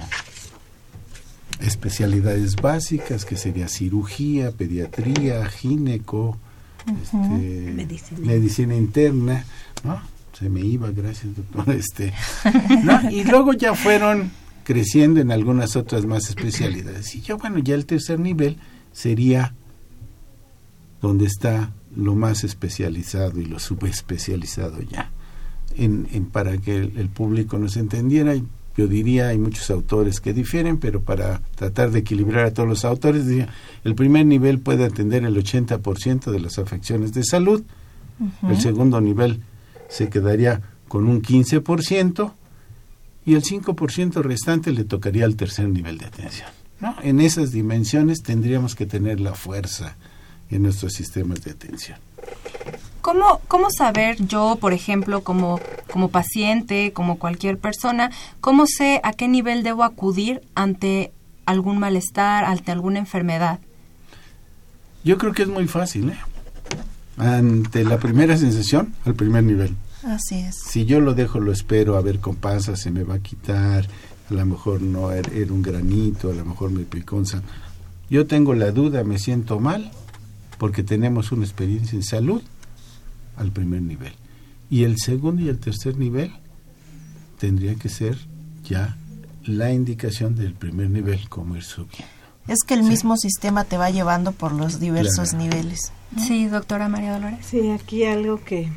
especialidades básicas, que sería cirugía, pediatría, gineco, este, medicina. medicina. interna, ¿no? Se me iba, gracias doctor. Este, ¿no? Y luego ya fueron creciendo en algunas otras más especialidades. Y ya bueno, ya el tercer nivel sería donde está lo más especializado y lo subespecializado ya. En, en para que el, el, público nos entendiera, yo diría, hay muchos autores que difieren, pero para tratar de equilibrar a todos los autores, diría, el primer nivel puede atender el 80% de las afecciones de salud, uh -huh. el segundo nivel se quedaría con un 15% y el 5% restante le tocaría al tercer nivel de atención. ¿no? En esas dimensiones tendríamos que tener la fuerza en nuestros sistemas de atención. ¿Cómo, ¿Cómo saber yo, por ejemplo, como, como paciente, como cualquier persona, cómo sé a qué nivel debo acudir ante algún malestar, ante alguna enfermedad? Yo creo que es muy fácil, ¿eh? Ante la primera sensación, al primer nivel. Así es. Si yo lo dejo, lo espero, a ver con pasa, se me va a quitar, a lo mejor no era, era un granito, a lo mejor me un Yo tengo la duda, me siento mal, porque tenemos una experiencia en salud al primer nivel. Y el segundo y el tercer nivel tendría que ser ya la indicación del primer nivel, como ir subiendo. Es que el sí. mismo sistema te va llevando por los diversos claro. niveles. Sí, doctora María Dolores. Sí, aquí algo que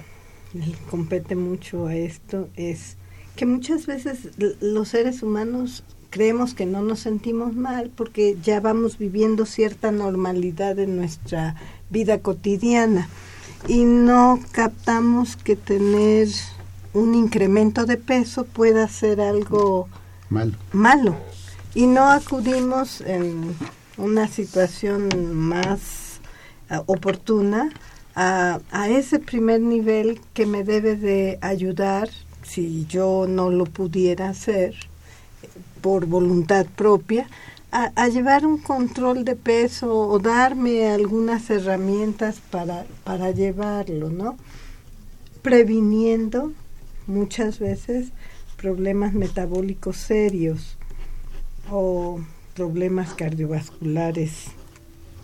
le compete mucho a esto es que muchas veces los seres humanos creemos que no nos sentimos mal porque ya vamos viviendo cierta normalidad en nuestra vida cotidiana y no captamos que tener un incremento de peso pueda ser algo malo. malo y no acudimos en una situación más uh, oportuna a, a, ese primer nivel que me debe de ayudar si yo no lo pudiera hacer por voluntad propia a, llevar un control de peso o darme algunas herramientas para, para llevarlo, ¿no? Previniendo muchas veces problemas metabólicos serios o problemas cardiovasculares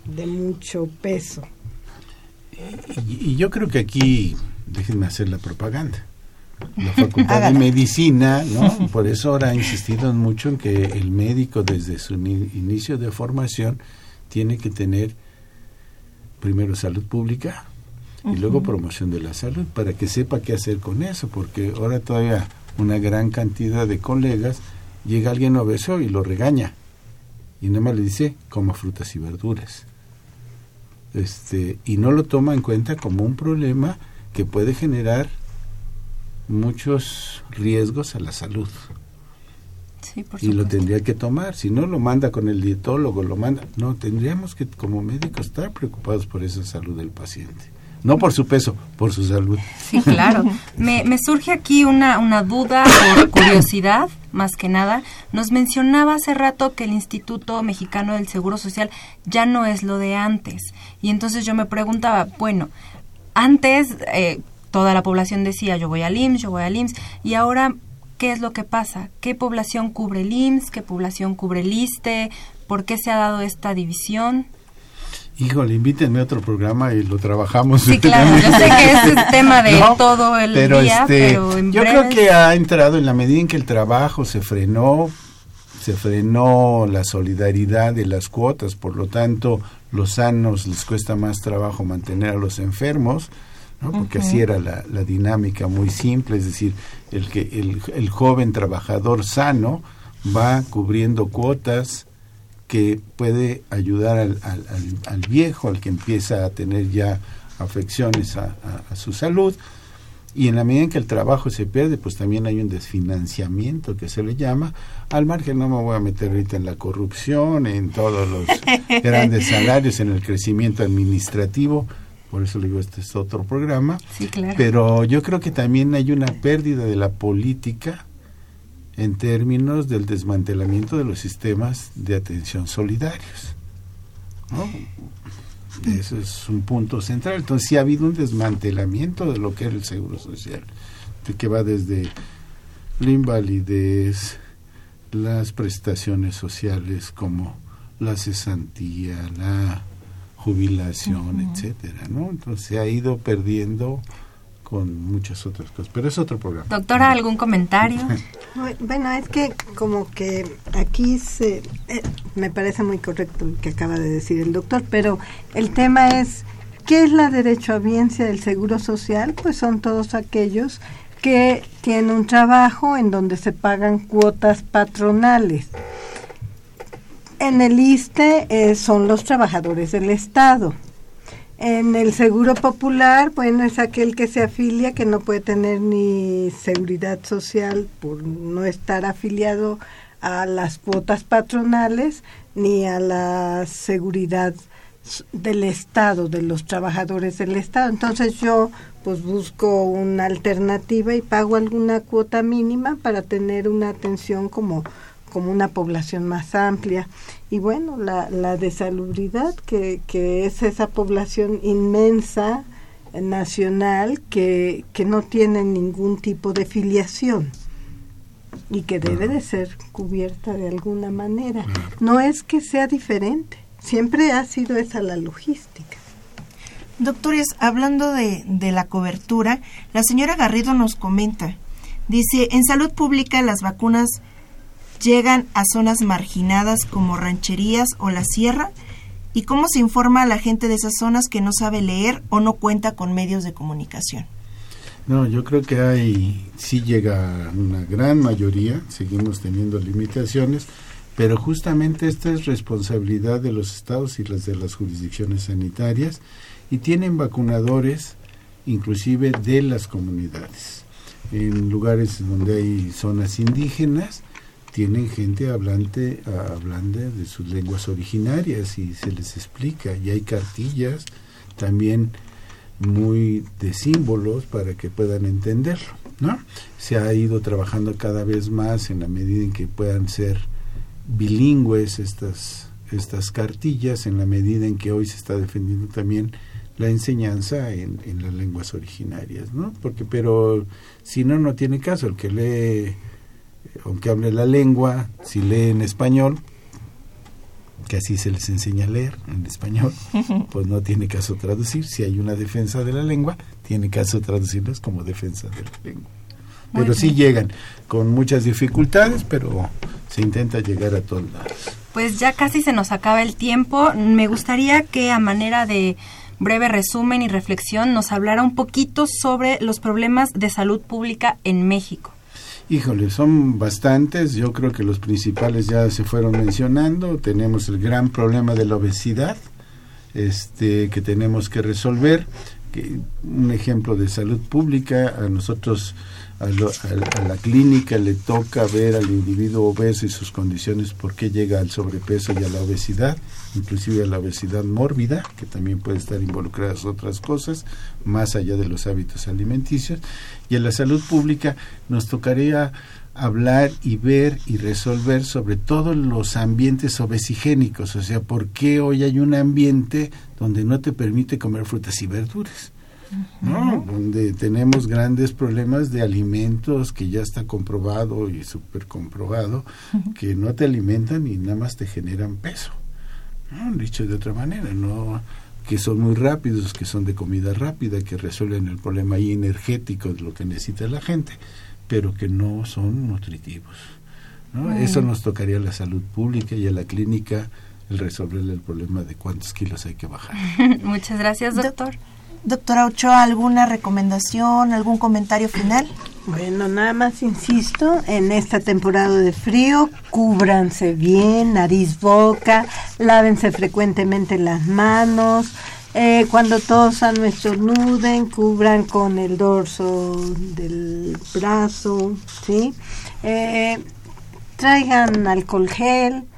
de mucho peso. Y, y yo creo que aquí, déjenme hacer la propaganda la Facultad de Medicina, ¿no? Por eso ahora insistido mucho en que el médico desde su inicio de formación tiene que tener primero salud pública y uh -huh. luego promoción de la salud para que sepa qué hacer con eso, porque ahora todavía una gran cantidad de colegas llega alguien obeso y lo regaña y nada más le dice coma frutas y verduras. Este, y no lo toma en cuenta como un problema que puede generar muchos riesgos a la salud. Sí, por y lo tendría que tomar. Si no lo manda con el dietólogo, lo manda. No, tendríamos que como médicos estar preocupados por esa salud del paciente. No por su peso, por su salud. Sí, claro. me, me surge aquí una, una duda por curiosidad, más que nada. Nos mencionaba hace rato que el Instituto Mexicano del Seguro Social ya no es lo de antes. Y entonces yo me preguntaba, bueno, antes... Eh, toda la población decía yo voy al IMSS, yo voy al IMSS, y ahora, ¿qué es lo que pasa? ¿Qué población cubre el IMSS? ¿Qué población cubre el ISTE? ¿Por qué se ha dado esta división? Híjole, invítenme a otro programa y lo trabajamos. Sí, claro, yo sé que es tema de No, todo el pero día, este, pero en yo creo que ha entrado en la medida en que el trabajo se frenó, se frenó la solidaridad de las cuotas, por lo tanto, los sanos les cuesta más trabajo mantener a los enfermos, ¿no? porque así era la, la dinámica muy simple, es decir, el que el, el joven trabajador sano va cubriendo cuotas que puede ayudar al, al- al- al viejo, al que empieza a tener ya afecciones a, a- a su salud. Y en la medida en que el trabajo se pierde, pues también hay un desfinanciamiento que se le llama. Al margen no me voy a meter ahorita en la corrupción, en todos los grandes salarios, en el crecimiento administrativo. Por eso le digo, este es otro programa. Sí, claro. Pero yo creo que también hay una pérdida de la política en términos del desmantelamiento de los sistemas de atención solidarios. ¿no? Eso es un punto central. Entonces sí ha habido un desmantelamiento de lo que era el seguro social, de que va desde la invalidez, las prestaciones sociales como la cesantía, la jubilación, etcétera, ¿no? Entonces se ha ido perdiendo con muchas otras cosas, pero es otro programa. Doctora, ¿algún comentario? Bueno, es que como que aquí se, eh, me parece muy correcto lo que acaba de decir el doctor, pero el tema es, ¿qué es la derechohabiencia del Seguro Social? Pues son todos aquellos que tienen un trabajo en donde se pagan cuotas patronales. En el ISTE eh, son los trabajadores del Estado. En el Seguro Popular, bueno, es aquel que se afilia que no puede tener ni seguridad social por no estar afiliado a las cuotas patronales ni a la seguridad del Estado, de los trabajadores del Estado. Entonces yo pues busco una alternativa y pago alguna cuota mínima para tener una atención como como una población más amplia. Y bueno, la, la de salubridad, que, que es esa población inmensa eh, nacional que, que no tiene ningún tipo de filiación y que debe de ser cubierta de alguna manera. No es que sea diferente, siempre ha sido esa la logística. Doctores, hablando de, de la cobertura, la señora Garrido nos comenta, dice, en salud pública las vacunas llegan a zonas marginadas como rancherías o la sierra, y cómo se informa a la gente de esas zonas que no sabe leer o no cuenta con medios de comunicación. No, yo creo que hay, sí llega una gran mayoría, seguimos teniendo limitaciones, pero justamente esta es responsabilidad de los estados y las de las jurisdicciones sanitarias y tienen vacunadores inclusive de las comunidades. En lugares donde hay zonas indígenas, tienen gente hablante, hablando de sus lenguas originarias y se les explica y hay cartillas también muy de símbolos para que puedan entenderlo, ¿no? Se ha ido trabajando cada vez más en la medida en que puedan ser bilingües estas estas cartillas, en la medida en que hoy se está defendiendo también la enseñanza en, en las lenguas originarias, ¿no? Porque pero si no no tiene caso el que lee aunque hable la lengua, si lee en español, que así se les enseña a leer en español, pues no tiene caso traducir. Si hay una defensa de la lengua, tiene caso traducirlas como defensa de la lengua. Muy Pero sí llegan con muchas dificultades, pero se intenta llegar a todos lados. Pues ya casi se nos acaba el tiempo. Me gustaría que a manera de breve resumen y reflexión nos hablara un poquito sobre los problemas de salud pública en México. Híjole, son bastantes. Yo creo que los principales ya se fueron mencionando. Tenemos el gran problema de la obesidad, este, que tenemos que resolver. Que, un ejemplo de salud pública, a nosotros, a, lo- la clínica le toca ver al individuo obeso y sus condiciones, por qué llega al sobrepeso y a la obesidad, inclusive a la obesidad mórbida, que también puede estar involucradas otras cosas, más allá de los hábitos alimenticios. Y en la salud pública nos tocaría hablar y ver y resolver sobre todos los ambientes obesigénicos, o sea, por qué hoy hay un ambiente donde no te permite comer frutas y verduras. ¿No? Donde tenemos grandes problemas de alimentos que ya está comprobado y súper comprobado que no te alimentan y nada más te generan peso. ¿no? Dicho de otra manera, no que son muy rápidos, que son de comida rápida, que resuelven el problema ahí energético de lo que necesita la gente, pero que no son nutritivos. ¿no? Eso nos tocaría a la salud pública y a la clínica el resolverle el problema de cuántos kilos hay que bajar. Muchas gracias, doctor. Doctora Ochoa, ¿alguna recomendación, algún comentario final? Bueno, nada más insisto, en esta temporada de frío, cúbranse bien, nariz, boca, lávense frecuentemente las manos, eh, cuando tosan estornuden, cubran con el dorso del brazo, ¿sí? Eh, traigan alcohol gel,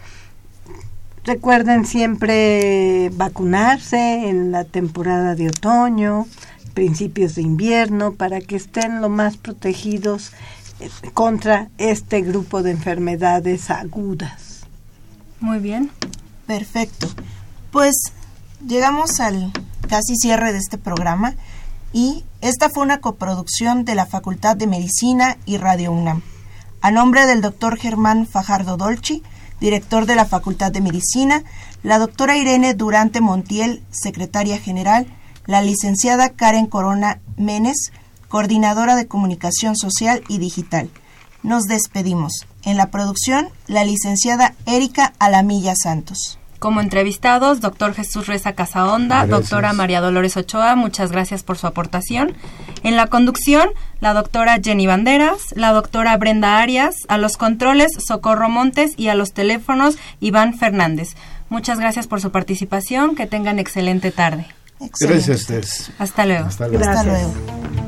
recuerden siempre vacunarse en la temporada de otoño, principios de invierno, para que estén lo más protegidos eh, contra este grupo de enfermedades agudas. Muy bien. Perfecto. Pues llegamos al casi cierre de este programa y esta fue una coproducción de la Facultad de Medicina y Radio UNAM. A nombre del doctor Germán Fajardo Dolci, director de la Facultad de Medicina, la doctora Irene Durante Montiel, secretaria general, la licenciada Karen Corona Menes, coordinadora de comunicación social y digital. Nos despedimos. En la producción, la licenciada Erika Alamilla Santos. Como entrevistados, doctor Jesús Reza Casaonda, Gracias. doctora María Dolores Ochoa, muchas gracias por su aportación. En la conducción, la doctora Jenny Banderas, la doctora Brenda Arias, a los controles Socorro Montes y a los teléfonos Iván Fernández. Muchas gracias por su participación, que tengan excelente tarde. Excelente. Gracias a ustedes. Hasta luego. Hasta luego. Hasta luego.